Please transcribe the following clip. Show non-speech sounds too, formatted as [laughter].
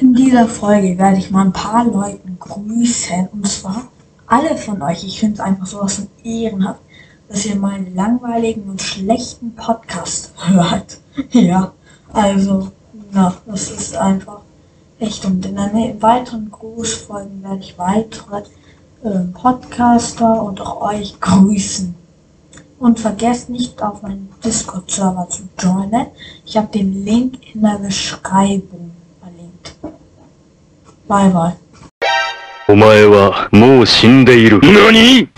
dieser Folge werde ich mal ein paar Leuten grüßen. Und zwar alle von euch. Ich finde es einfach sowas von ehrenhaft, dass ihr meinen langweiligen und schlechten Podcast [laughs] hört. ja, also, na, das ist einfach echt. Und in den weiteren Grußfolgen werde ich weitere äh, Podcaster und auch euch grüßen. Und vergesst nicht auf meinen Discord-Server zu joinen. Ich habe den Link in der Beschreibung. Bye bye. お前はもう死んでいる。何？